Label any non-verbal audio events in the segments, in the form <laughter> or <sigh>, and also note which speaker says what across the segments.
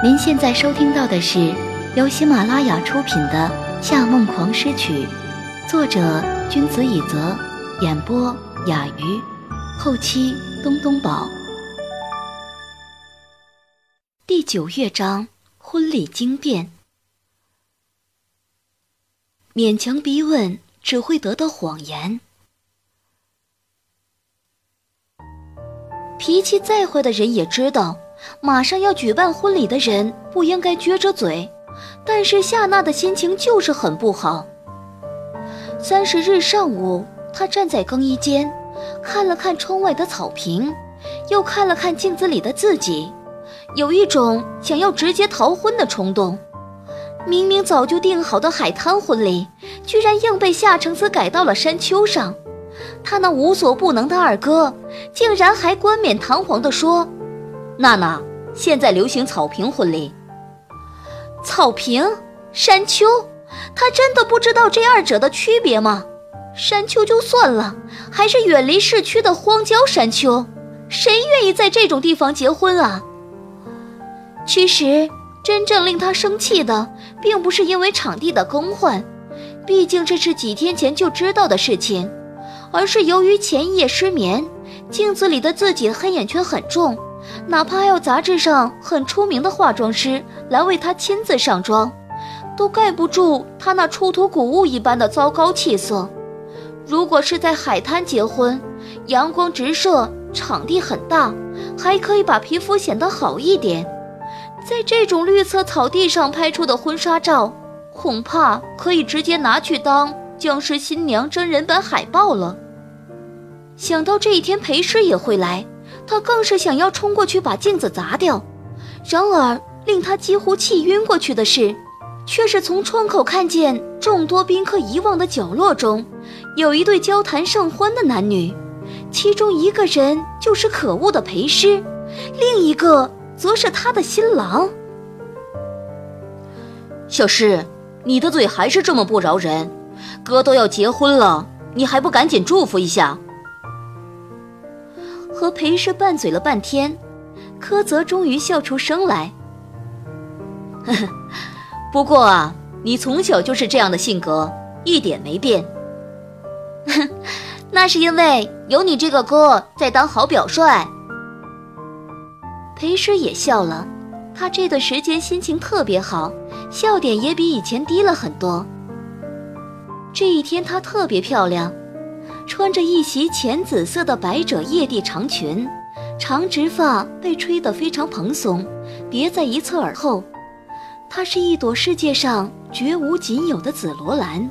Speaker 1: 您现在收听到的是由喜马拉雅出品的《夏梦狂诗曲》，作者君子以泽，演播雅鱼，后期东东宝。第九乐章：婚礼惊变。勉强逼问，只会得到谎言。脾气再坏的人也知道。马上要举办婚礼的人不应该撅着嘴，但是夏娜的心情就是很不好。三十日上午，她站在更衣间，看了看窗外的草坪，又看了看镜子里的自己，有一种想要直接逃婚的冲动。明明早就定好的海滩婚礼，居然硬被夏承思改到了山丘上。他那无所不能的二哥，竟然还冠冕堂皇地说。娜娜，现在流行草坪婚礼。草坪、山丘，他真的不知道这二者的区别吗？山丘就算了，还是远离市区的荒郊山丘，谁愿意在这种地方结婚啊？其实，真正令他生气的，并不是因为场地的更换，毕竟这是几天前就知道的事情，而是由于前一夜失眠，镜子里的自己黑眼圈很重。哪怕要杂志上很出名的化妆师来为她亲自上妆，都盖不住她那出土古物一般的糟糕气色。如果是在海滩结婚，阳光直射，场地很大，还可以把皮肤显得好一点。在这种绿色草地上拍出的婚纱照，恐怕可以直接拿去当《僵尸新娘》真人版海报了。想到这一天裴师也会来。他更是想要冲过去把镜子砸掉，然而令他几乎气晕过去的是，却是从窗口看见众多宾客遗忘的角落中，有一对交谈甚欢的男女，其中一个人就是可恶的裴师，另一个则是他的新郎。
Speaker 2: 小诗，你的嘴还是这么不饶人，哥都要结婚了，你还不赶紧祝福一下？
Speaker 1: 和裴氏拌嘴了半天，柯泽终于笑出声来。
Speaker 2: 呵呵，不过啊，你从小就是这样的性格，一点没变。<laughs>
Speaker 1: 那是因为有你这个哥在当好表率。裴氏也笑了，他这段时间心情特别好，笑点也比以前低了很多。这一天她特别漂亮。穿着一袭浅紫色的百褶曳地长裙，长直发被吹得非常蓬松，别在一侧耳后。她是一朵世界上绝无仅有的紫罗兰，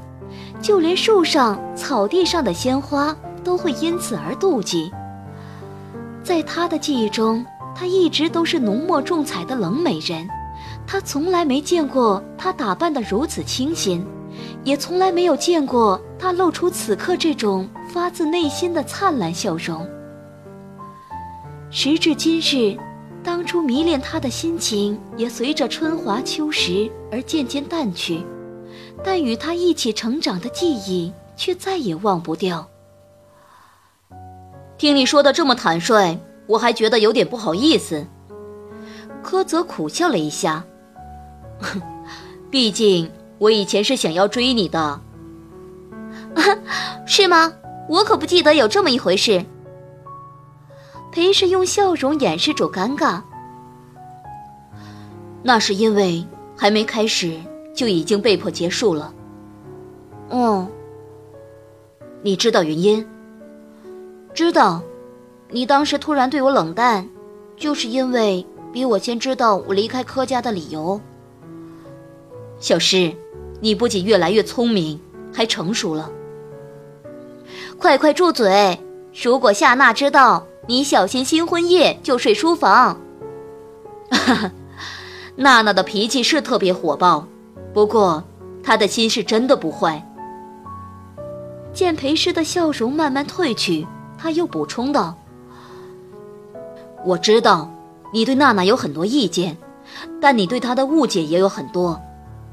Speaker 1: 就连树上、草地上的鲜花都会因此而妒忌。在他的记忆中，她一直都是浓墨重彩的冷美人，他从来没见过她打扮得如此清新，也从来没有见过她露出此刻这种。发自内心的灿烂笑容。时至今日，当初迷恋他的心情也随着春华秋实而渐渐淡去，但与他一起成长的记忆却再也忘不掉。
Speaker 2: 听你说的这么坦率，我还觉得有点不好意思。
Speaker 1: 柯泽苦笑了一下，<laughs>
Speaker 2: 毕竟我以前是想要追你的，<laughs>
Speaker 1: 是吗？我可不记得有这么一回事。裴氏用笑容掩饰住尴尬。
Speaker 2: 那是因为还没开始就已经被迫结束了。
Speaker 1: 嗯，
Speaker 2: 你知道原因？
Speaker 1: 知道，你当时突然对我冷淡，就是因为比我先知道我离开柯家的理由。
Speaker 2: 小诗，你不仅越来越聪明，还成熟了。
Speaker 1: 快快住嘴！如果夏娜知道，你小心新婚夜就睡书房。
Speaker 2: 哈哈，娜娜的脾气是特别火爆，不过她的心是真的不坏。
Speaker 1: 见裴师的笑容慢慢褪去，他又补充道：“
Speaker 2: 我知道你对娜娜有很多意见，但你对她的误解也有很多。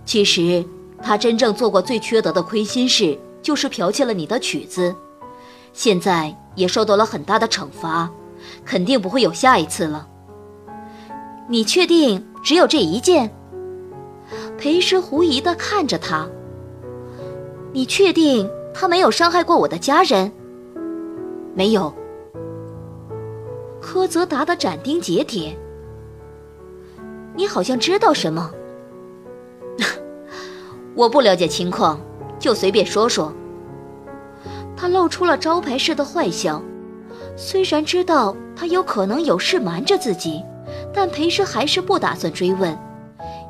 Speaker 2: 其实，她真正做过最缺德的亏心事，就是剽窃了你的曲子。”现在也受到了很大的惩罚，肯定不会有下一次了。
Speaker 1: 你确定只有这一件。裴师狐疑地看着他。你确定他没有伤害过我的家人？
Speaker 2: 没有。
Speaker 1: 柯泽答得斩钉截铁。你好像知道什么？<laughs>
Speaker 2: 我不了解情况，就随便说说。
Speaker 1: 他露出了招牌式的坏笑，虽然知道他有可能有事瞒着自己，但裴师还是不打算追问。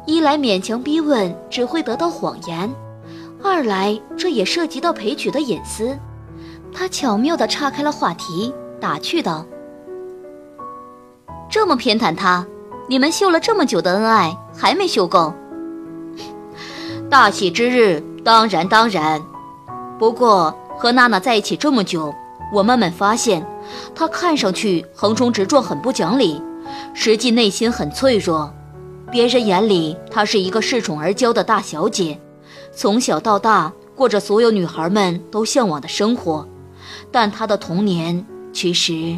Speaker 1: 一来勉强逼问只会得到谎言，二来这也涉及到裴曲的隐私。他巧妙地岔开了话题，打趣道：“
Speaker 2: 这么偏袒他，你们秀了这么久的恩爱还没秀够？大喜之日，当然当然。不过和娜娜在一起这么久，我慢慢发现，她看上去横冲直撞，很不讲理，实际内心很脆弱。”别人眼里，她是一个恃宠而骄的大小姐，从小到大过着所有女孩们都向往的生活。但她的童年其实……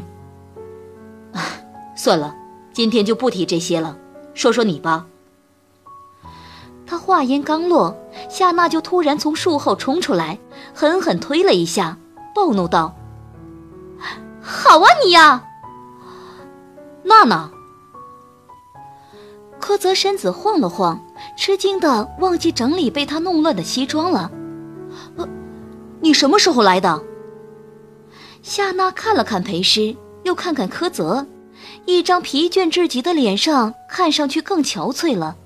Speaker 2: 算了，今天就不提这些了，说说你吧。
Speaker 1: 他话音刚落，夏娜就突然从树后冲出来，狠狠推了一下，暴怒道：“好啊，你呀，
Speaker 2: 娜娜！”
Speaker 1: 柯泽身子晃了晃，吃惊的忘记整理被他弄乱的西装了。
Speaker 2: 呃，你什么时候来的？
Speaker 1: 夏娜看了看裴师，又看看柯泽，一张疲倦至极的脸上看上去更憔悴了。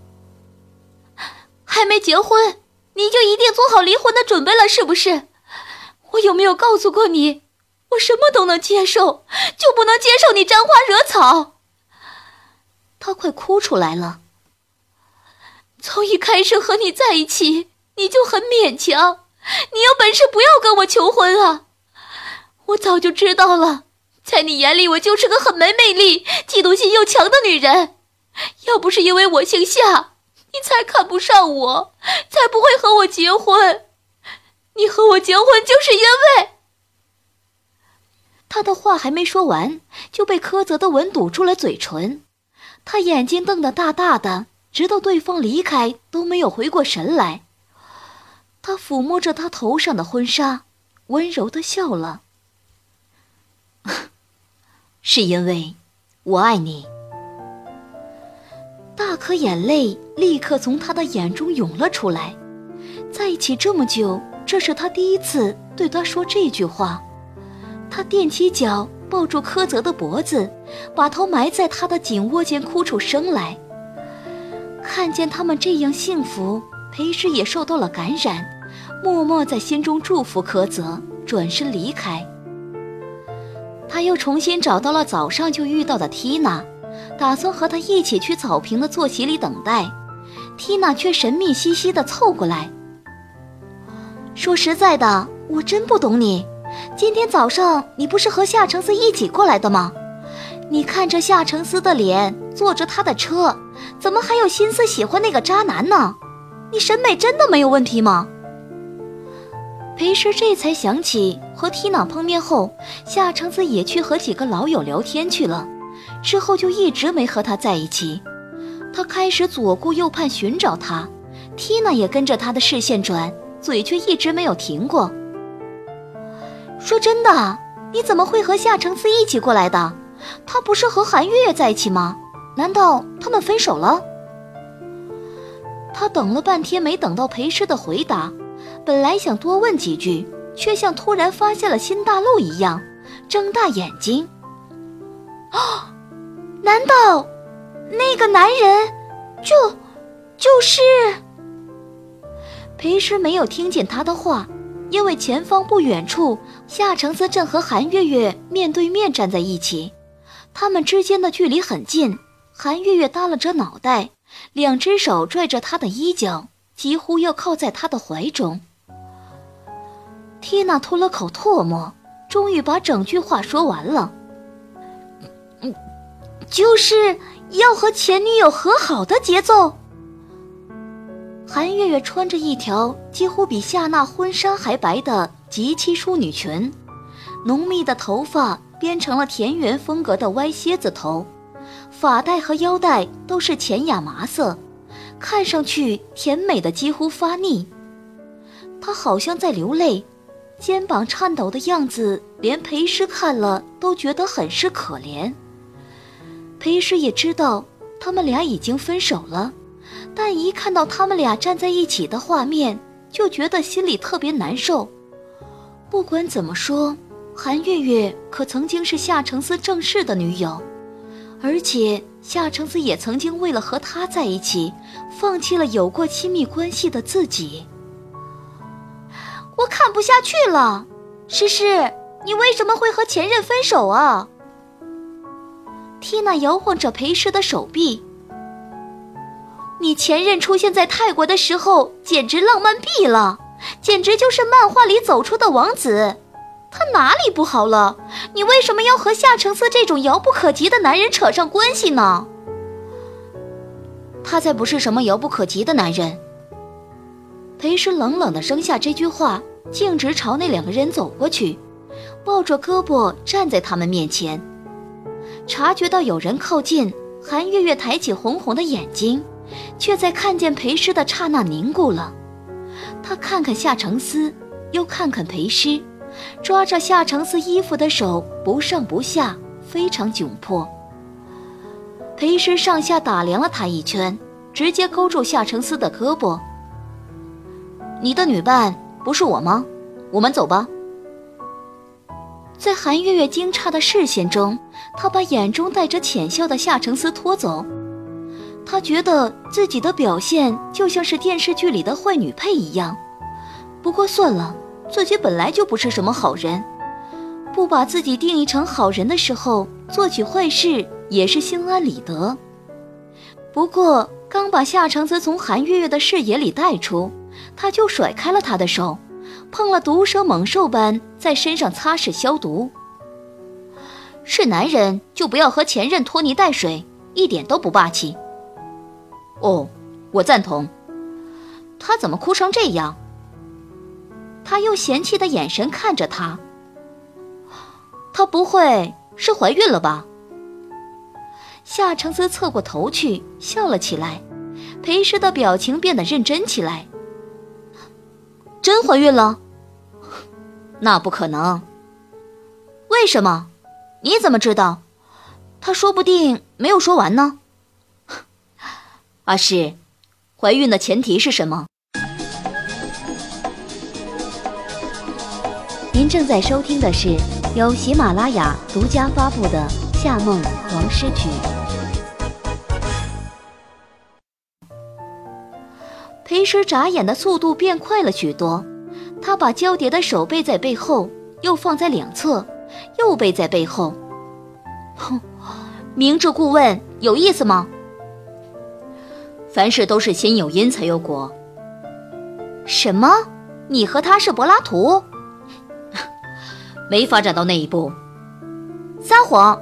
Speaker 1: 还没结婚，你就一定做好离婚的准备了，是不是？我有没有告诉过你，我什么都能接受，就不能接受你沾花惹草？他快哭出来了。从一开始和你在一起，你就很勉强。你有本事不要跟我求婚啊！我早就知道了，在你眼里我就是个很没魅力、嫉妒心又强的女人。要不是因为我姓夏，你才看不上我，才不会和我结婚。你和我结婚就是因为……他的话还没说完，就被柯泽的吻堵住了嘴唇。他眼睛瞪得大大的，直到对方离开都没有回过神来。他抚摸着他头上的婚纱，温柔的笑了。<laughs>
Speaker 2: 是因为我爱你。
Speaker 1: 大颗眼泪立刻从他的眼中涌了出来。在一起这么久，这是他第一次对他说这句话。他踮起脚。抱住柯泽的脖子，把头埋在他的颈窝间，哭出声来。看见他们这样幸福，裴诗也受到了感染，默默在心中祝福柯泽，转身离开。他又重新找到了早上就遇到的缇娜，打算和他一起去草坪的坐席里等待。缇娜却神秘兮兮地凑过来，说：“实在的，我真不懂你。”今天早上你不是和夏承思一起过来的吗？你看着夏承思的脸，坐着他的车，怎么还有心思喜欢那个渣男呢？你审美真的没有问题吗？裴师这才想起和缇娜碰面后，夏承思也去和几个老友聊天去了，之后就一直没和他在一起。他开始左顾右盼寻找他，缇娜也跟着他的视线转，嘴却一直没有停过。说真的，你怎么会和夏承思一起过来的？他不是和韩月月在一起吗？难道他们分手了？他等了半天没等到裴师的回答，本来想多问几句，却像突然发现了新大陆一样，睁大眼睛。<gasps> 啊，难道那个男人就就是？裴师没有听见他的话。因为前方不远处，夏承思正和韩月月面对面站在一起，他们之间的距离很近。韩月月耷拉着脑袋，两只手拽着他的衣角，几乎要靠在他的怀中。缇娜吐了口唾沫，终于把整句话说完了：“，就是要和前女友和好的节奏。”韩月月穿着一条几乎比夏娜婚纱还白的极其淑女裙，浓密的头发编成了田园风格的歪蝎子头，发带和腰带都是浅亚麻色，看上去甜美的几乎发腻。她好像在流泪，肩膀颤抖的样子，连裴师看了都觉得很是可怜。裴师也知道他们俩已经分手了，但一看到他们俩站在一起的画面，就觉得心里特别难受。不管怎么说，韩月月可曾经是夏承思正式的女友，而且夏承思也曾经为了和她在一起，放弃了有过亲密关系的自己。我看不下去了，诗诗，你为什么会和前任分手啊？缇娜摇晃着裴诗的手臂。你前任出现在泰国的时候，简直浪漫毙了。简直就是漫画里走出的王子，他哪里不好了？你为什么要和夏承思这种遥不可及的男人扯上关系呢？
Speaker 2: 他才不是什么遥不可及的男人。裴师冷冷地扔下这句话，径直朝那两个人走过去，抱着胳膊站在他们面前。察觉到有人靠近，韩月月抬起红红的眼睛，却在看见裴师的刹那凝固了。她看看夏承思，又看看裴诗，抓着夏承思衣服的手不上不下，非常窘迫。裴诗上下打量了他一圈，直接勾住夏承思的胳膊：“你的女伴不是我吗？我们走吧。”在韩月月惊诧的视线中，他把眼中带着浅笑的夏承思拖走。他觉得自己的表现就像是电视剧里的坏女配一样，不过算了，自己本来就不是什么好人，不把自己定义成好人的时候，做起坏事也是心安理得。不过刚把夏承思从韩月月的视野里带出，他就甩开了他的手，碰了毒蛇猛兽般在身上擦拭消毒。是男人就不要和前任拖泥带水，一点都不霸气。哦，我赞同。他怎么哭成这样？他用嫌弃的眼神看着他。他不会是怀孕了吧？夏承思侧过头去笑了起来，裴氏的表情变得认真起来。真怀孕了？那不可能。为什么？你怎么知道？他说不定没有说完呢。<laughs> 阿诗，怀孕的前提是什么？
Speaker 1: 您正在收听的是由喜马拉雅独家发布的《夏梦王诗曲》。
Speaker 2: 裴诗眨眼的速度变快了许多，他把交叠的手背在背后，又放在两侧，又背在背后。哼，明智顾问有意思吗？凡事都是先有因才有果。什么？你和他是柏拉图？<laughs> 没发展到那一步。撒谎！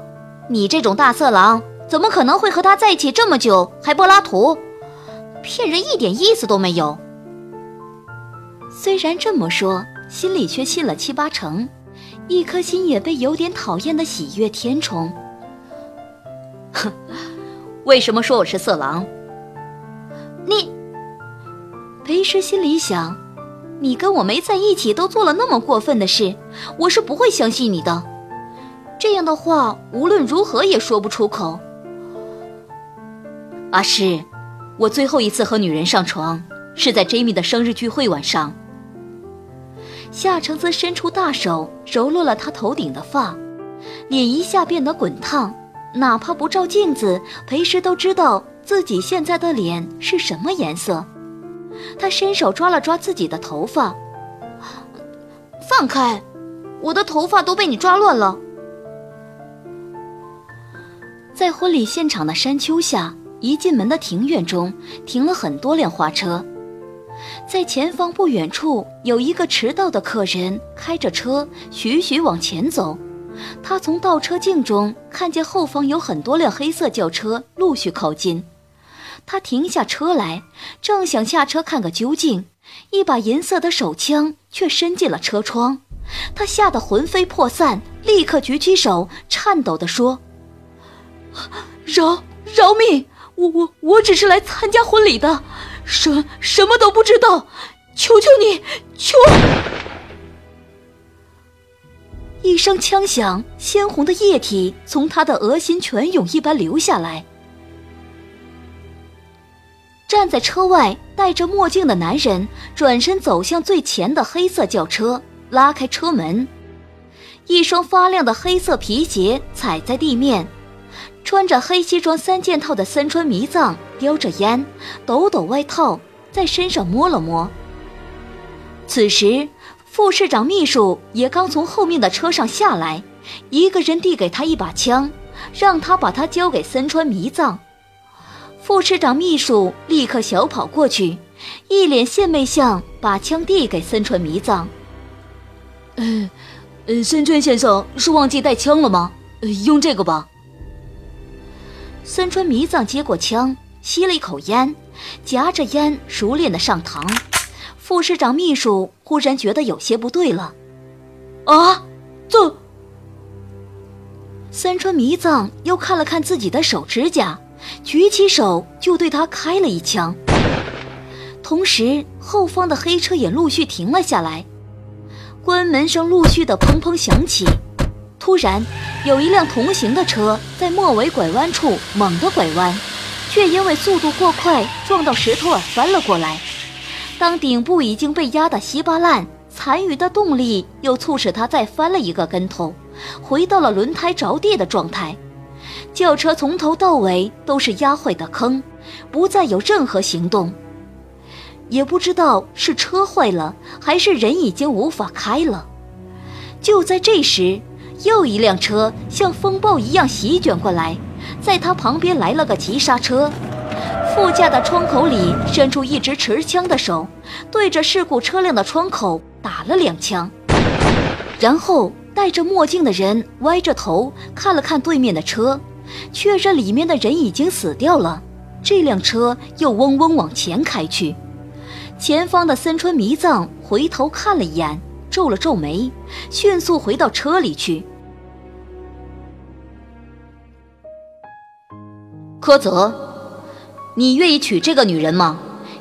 Speaker 2: 你这种大色狼怎么可能会和他在一起这么久还柏拉图？骗人一点意思都没有。虽然这么说，心里却信了七八成，一颗心也被有点讨厌的喜悦填充。哼，<laughs> 为什么说我是色狼？你，裴师心里想：你跟我没在一起，都做了那么过分的事，我是不会相信你的。这样的话，无论如何也说不出口。阿诗，我最后一次和女人上床，是在 Jamie 的生日聚会晚上。夏承泽伸出大手揉落了他头顶的发，脸一下变得滚烫，哪怕不照镜子，裴时都知道。自己现在的脸是什么颜色？他伸手抓了抓自己的头发，放开！我的头发都被你抓乱了。在婚礼现场的山丘下，一进门的庭院中停了很多辆花车，在前方不远处有一个迟到的客人开着车徐徐往前走。他从倒车镜中看见后方有很多辆黑色轿车陆续靠近。他停下车来，正想下车看个究竟，一把银色的手枪却伸进了车窗。他吓得魂飞魄散，立刻举起手，颤抖地说：“饶
Speaker 1: 饶命！我我我只是来参加婚礼的，什什么都不知道，求求你，求！一声枪响，鲜红的液体从他的额心泉涌一般流下来。站在车外戴着墨镜的男人转身走向最前的黑色轿车，拉开车门，一双发亮的黑色皮鞋踩在地面。穿着黑西装三件套的森川弥藏叼着烟，抖抖外套，在身上摸了摸。此时，副市长秘书也刚从后面的车上下来，一个人递给他一把枪，让他把它交给森川弥藏。副市长秘书立刻小跑过去，一脸献媚相，把枪递给森川弥藏。呃，呃，森川先生是忘记带枪了吗？用这个吧。森川弥藏接过枪，吸了一口烟，夹着烟熟练的上膛。副市长秘书忽然觉得有些不对了，啊，这！森川弥藏又看了看自己的手指甲，举起手就对他开了一枪。同时，后方的黑车也陆续停了下来，关门声陆续的砰砰响起。突然，有一辆同行的车在末尾拐弯处猛地拐弯，却因为速度过快撞到石头而翻了过来。当顶部已经被压得稀巴烂，残余的动力又促使他再翻了一个跟头，回到了轮胎着地的状态。轿车从头到尾都是压坏的坑，不再有任何行动。也不知道是车坏了，还是人已经无法开了。就在这时。又一辆车像风暴一样席卷过来，在他旁边来了个急刹车，副驾的窗口里伸出一只持枪的手，对着事故车辆的窗口打了两枪，然后戴着墨镜的人歪着头看了看对面的车，确认里面的人已经死掉了，这辆车又嗡嗡往前开去，前方的森川弥藏回头看了一眼。皱了皱眉，迅速回到车里去。
Speaker 2: 柯泽，你愿意娶这个女人吗？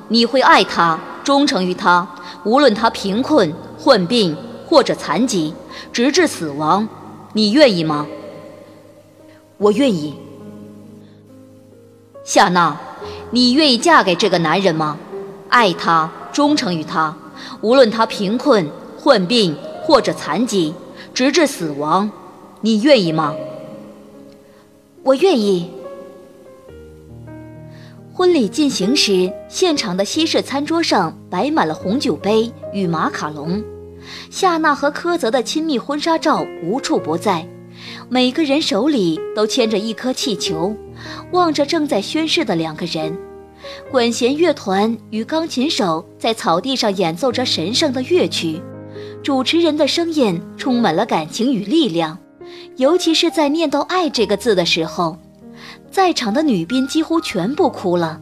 Speaker 2: 你会爱她，忠诚于她，无论她贫困、患病或者残疾，直至死亡，你愿意吗？
Speaker 1: 我愿意。
Speaker 2: 夏娜，你愿意嫁给这个男人吗？爱他，忠诚于他，无论他贫困。患病或者残疾，直至死亡，你愿意吗？
Speaker 1: 我愿意。婚礼进行时，现场的西式餐桌上摆满了红酒杯与马卡龙，夏娜和柯泽的亲密婚纱照无处不在，每个人手里都牵着一颗气球，望着正在宣誓的两个人。管弦乐团与钢琴手在草地上演奏着神圣的乐曲。主持人的声音充满了感情与力量，尤其是在念到“爱”这个字的时候，在场的女宾几乎全部哭了，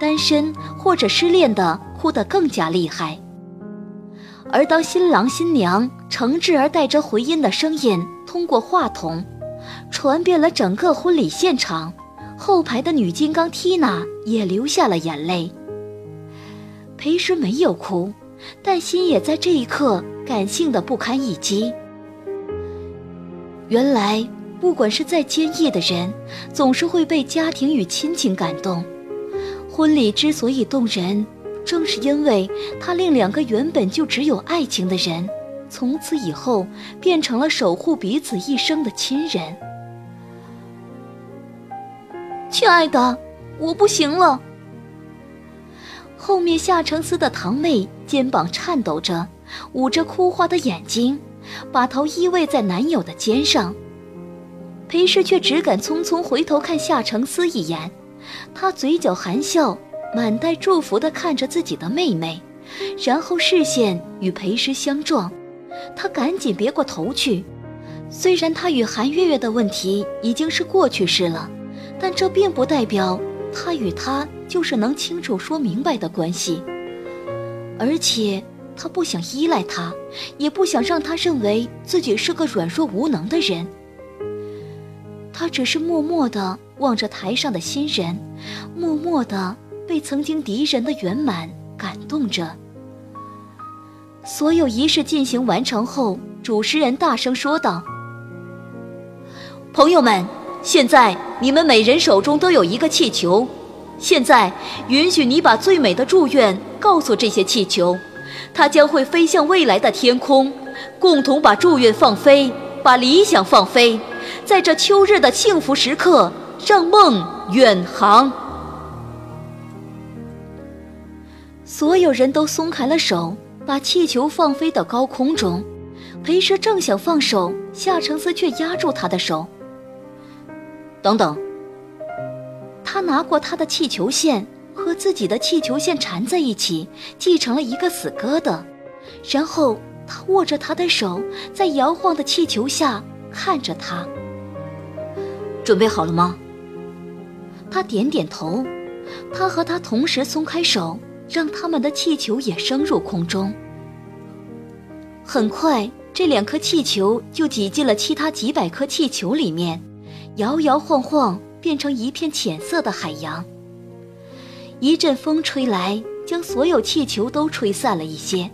Speaker 1: 单身或者失恋的哭得更加厉害。而当新郎新娘诚挚而带着回音的声音通过话筒，传遍了整个婚礼现场，后排的女金刚缇娜也流下了眼泪。裴时没有哭。但心也在这一刻感性的不堪一击。原来，不管是再坚毅的人，总是会被家庭与亲情感动。婚礼之所以动人，正是因为它令两个原本就只有爱情的人，从此以后变成了守护彼此一生的亲人。亲爱的，我不行了。后面夏承思的堂妹肩膀颤抖着，捂着哭花的眼睛，把头依偎在男友的肩上。裴氏却只敢匆匆回头看夏承思一眼，他嘴角含笑，满带祝福地看着自己的妹妹，然后视线与裴氏相撞，他赶紧别过头去。虽然他与韩月月的问题已经是过去式了，但这并不代表。他与他就是能清楚说明白的关系，而且他不想依赖他，也不想让他认为自己是个软弱无能的人。他只是默默地望着台上的新人，默默地被曾经敌人的圆满感动着。所有仪式进行完成后，主持人大声说道：“
Speaker 2: 朋友们，现在你们每人手中都有一个气球，现在允许你把最美的祝愿告诉这些气球，它将会飞向未来的天空，共同把祝愿放飞，把理想放飞，在这秋日的幸福时刻，让梦远航。”
Speaker 1: 所有人都松开了手。把气球放飞到高空中，裴师正想放手，夏承思却压住他的手。
Speaker 2: 等等。
Speaker 1: 他拿过他的气球线，和自己的气球线缠在一起，系成了一个死疙瘩。然后他握着他的手，在摇晃的气球下看着他。
Speaker 2: 准备好了吗？
Speaker 1: 他点点头。他和他同时松开手。让他们的气球也升入空中。很快，这两颗气球就挤进了其他几百颗气球里面，摇摇晃晃，变成一片浅色的海洋。一阵风吹来，将所有气球都吹散了一些，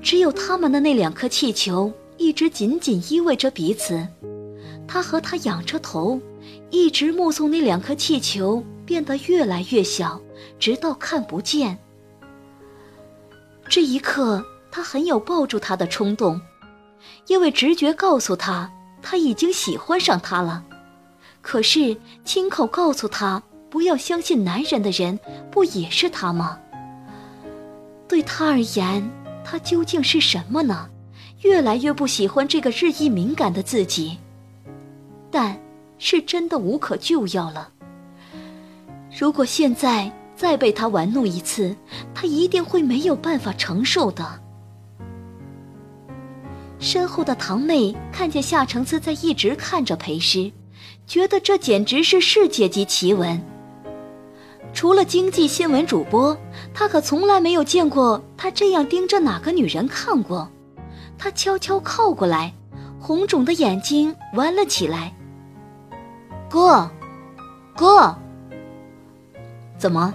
Speaker 1: 只有他们的那两颗气球一直紧紧依偎着彼此。他和他仰着头，一直目送那两颗气球变得越来越小，直到看不见。这一刻，他很有抱住他的冲动，因为直觉告诉他他已经喜欢上他了。可是亲口告诉他不要相信男人的人，不也是他吗？对他而言，他究竟是什么呢？越来越不喜欢这个日益敏感的自己，但是真的无可救药了。如果现在……再被他玩弄一次，他一定会没有办法承受的。身后的堂妹看见夏承思在一直看着裴诗，觉得这简直是世界级奇闻。除了经济新闻主播，他可从来没有见过他这样盯着哪个女人看过。他悄悄靠过来，红肿的眼睛弯了起来。
Speaker 2: 哥，哥，怎么？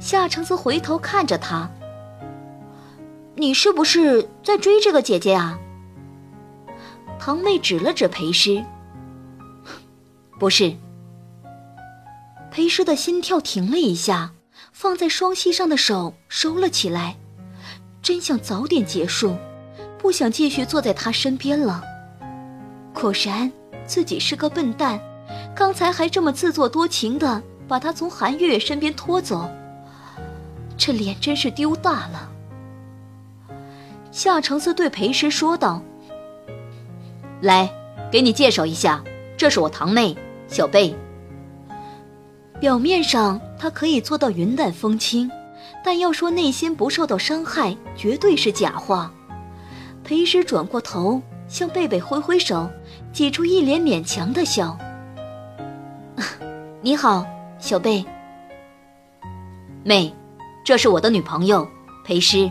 Speaker 1: 夏承思回头看着他：“你是不是在追这个姐姐啊？”堂妹指了指裴师：“
Speaker 2: 不是。”
Speaker 1: 裴师的心跳停了一下，放在双膝上的手收了起来，真想早点结束，不想继续坐在他身边了。果然，自己是个笨蛋，刚才还这么自作多情的把他从韩月月身边拖走。这脸真是丢大了。夏承思对裴师说道：“
Speaker 2: 来，给你介绍一下，这是我堂妹小贝。”
Speaker 1: 表面上他可以做到云淡风轻，但要说内心不受到伤害，绝对是假话。裴师转过头，向贝贝挥挥手，挤出一脸勉强的笑：“ <laughs> 你好，小贝。”
Speaker 2: 妹。这是我的女朋友，裴诗。